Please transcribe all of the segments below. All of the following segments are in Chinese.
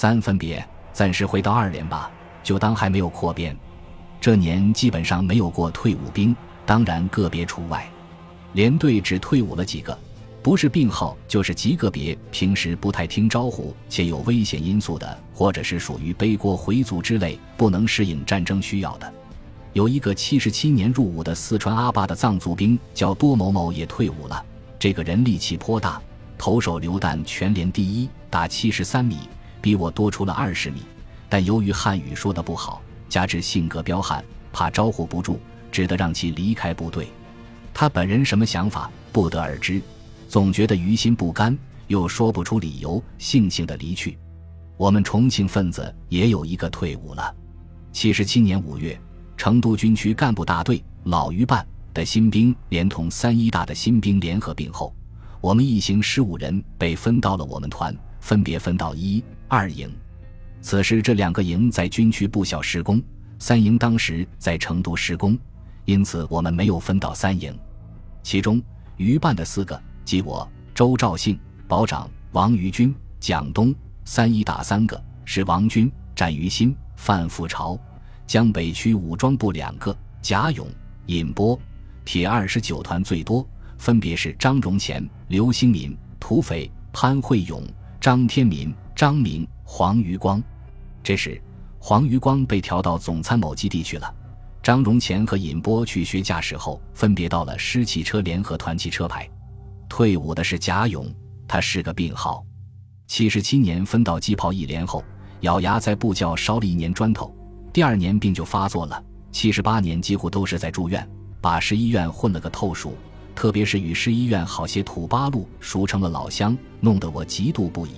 三分别，暂时回到二连吧，就当还没有扩编。这年基本上没有过退伍兵，当然个别除外。连队只退伍了几个，不是病号就是极个别，平时不太听招呼且有危险因素的，或者是属于背锅回族之类，不能适应战争需要的。有一个七十七年入伍的四川阿坝的藏族兵叫多某某也退伍了。这个人力气颇大，投手榴弹全连第一，打七十三米，比我多出了二十米。但由于汉语说的不好，加之性格彪悍，怕招呼不住，只得让其离开部队。他本人什么想法不得而知，总觉得于心不甘，又说不出理由，悻悻的离去。我们重庆分子也有一个退伍了，七十七年五月。成都军区干部大队老余办的新兵，连同三一大的新兵联合并后，我们一行十五人被分到了我们团，分别分到一、二营。此时这两个营在军区部校施工，三营当时在成都施工，因此我们没有分到三营。其中余办的四个，即我、周兆信、保长王于军、蒋东；三一打三个是王军、战于新、范富朝。江北区武装部两个，贾勇、尹波，铁二十九团最多，分别是张荣乾、刘兴民、土匪潘慧勇、张天民、张明、黄余光。这时，黄余光被调到总参谋基地去了。张荣乾和尹波去学驾驶后，分别到了师汽车联合团汽车排。退伍的是贾勇，他是个病号。七十七年分到机炮一连后，咬牙在部教烧了一年砖头。第二年病就发作了，七十八年几乎都是在住院，把市医院混了个透熟，特别是与市医院好些土八路熟成了老乡，弄得我嫉妒不已。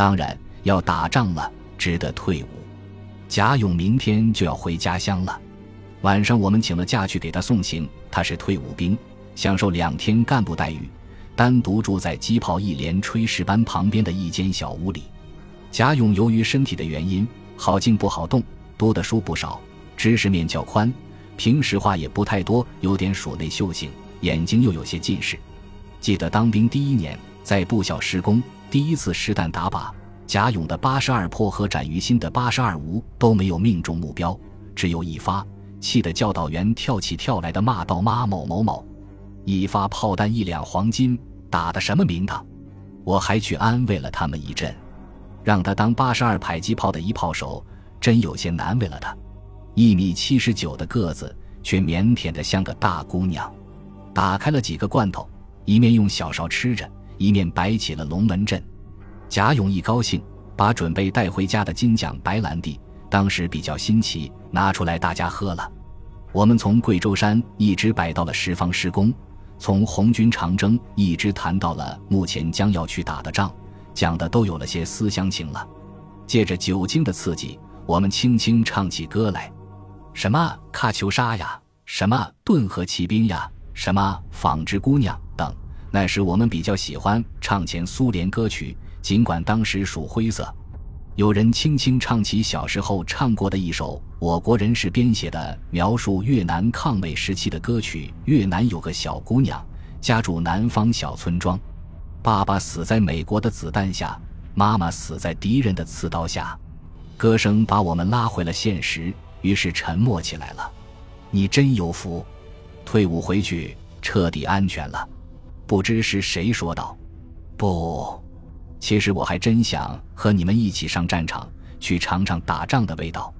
当然要打仗了，只得退伍。贾勇明天就要回家乡了，晚上我们请了假去给他送行。他是退伍兵，享受两天干部待遇，单独住在机炮一连炊事班旁边的一间小屋里。贾勇由于身体的原因，好静不好动。读的书不少，知识面较宽，平时话也不太多，有点鼠内秀性，眼睛又有些近视。记得当兵第一年，在部校施工，第一次实弹打靶，贾勇的八十二破和展于新的八十二无都没有命中目标，只有一发，气得教导员跳起跳来的骂道：“妈某某某，一发炮弹一两黄金，打的什么名堂？”我还去安慰了他们一阵，让他当八十二迫击炮的一炮手。真有些难为了他，一米七十九的个子，却腼腆的像个大姑娘。打开了几个罐头，一面用小勺吃着，一面摆起了龙门阵。贾勇一高兴，把准备带回家的金奖白兰地，当时比较新奇，拿出来大家喝了。我们从贵州山一直摆到了十方施工，从红军长征一直谈到了目前将要去打的仗，讲的都有了些思乡情了。借着酒精的刺激。我们轻轻唱起歌来，什么喀秋莎呀，什么顿河骑兵呀，什么纺织姑娘等。那时我们比较喜欢唱前苏联歌曲，尽管当时属灰色。有人轻轻唱起小时候唱过的一首我国人士编写的描述越南抗美时期的歌曲：越南有个小姑娘，家住南方小村庄，爸爸死在美国的子弹下，妈妈死在敌人的刺刀下。歌声把我们拉回了现实，于是沉默起来了。你真有福，退伍回去彻底安全了。不知是谁说道：“不，其实我还真想和你们一起上战场，去尝尝打仗的味道。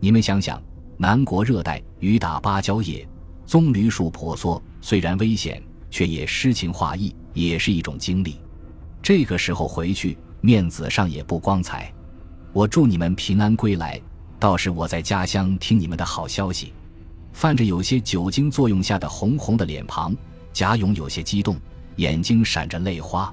你们想想，南国热带雨打芭蕉叶，棕榈树婆娑，虽然危险，却也诗情画意，也是一种经历。这个时候回去，面子上也不光彩。”我祝你们平安归来，倒是我在家乡听你们的好消息。泛着有些酒精作用下的红红的脸庞，贾勇有些激动，眼睛闪着泪花。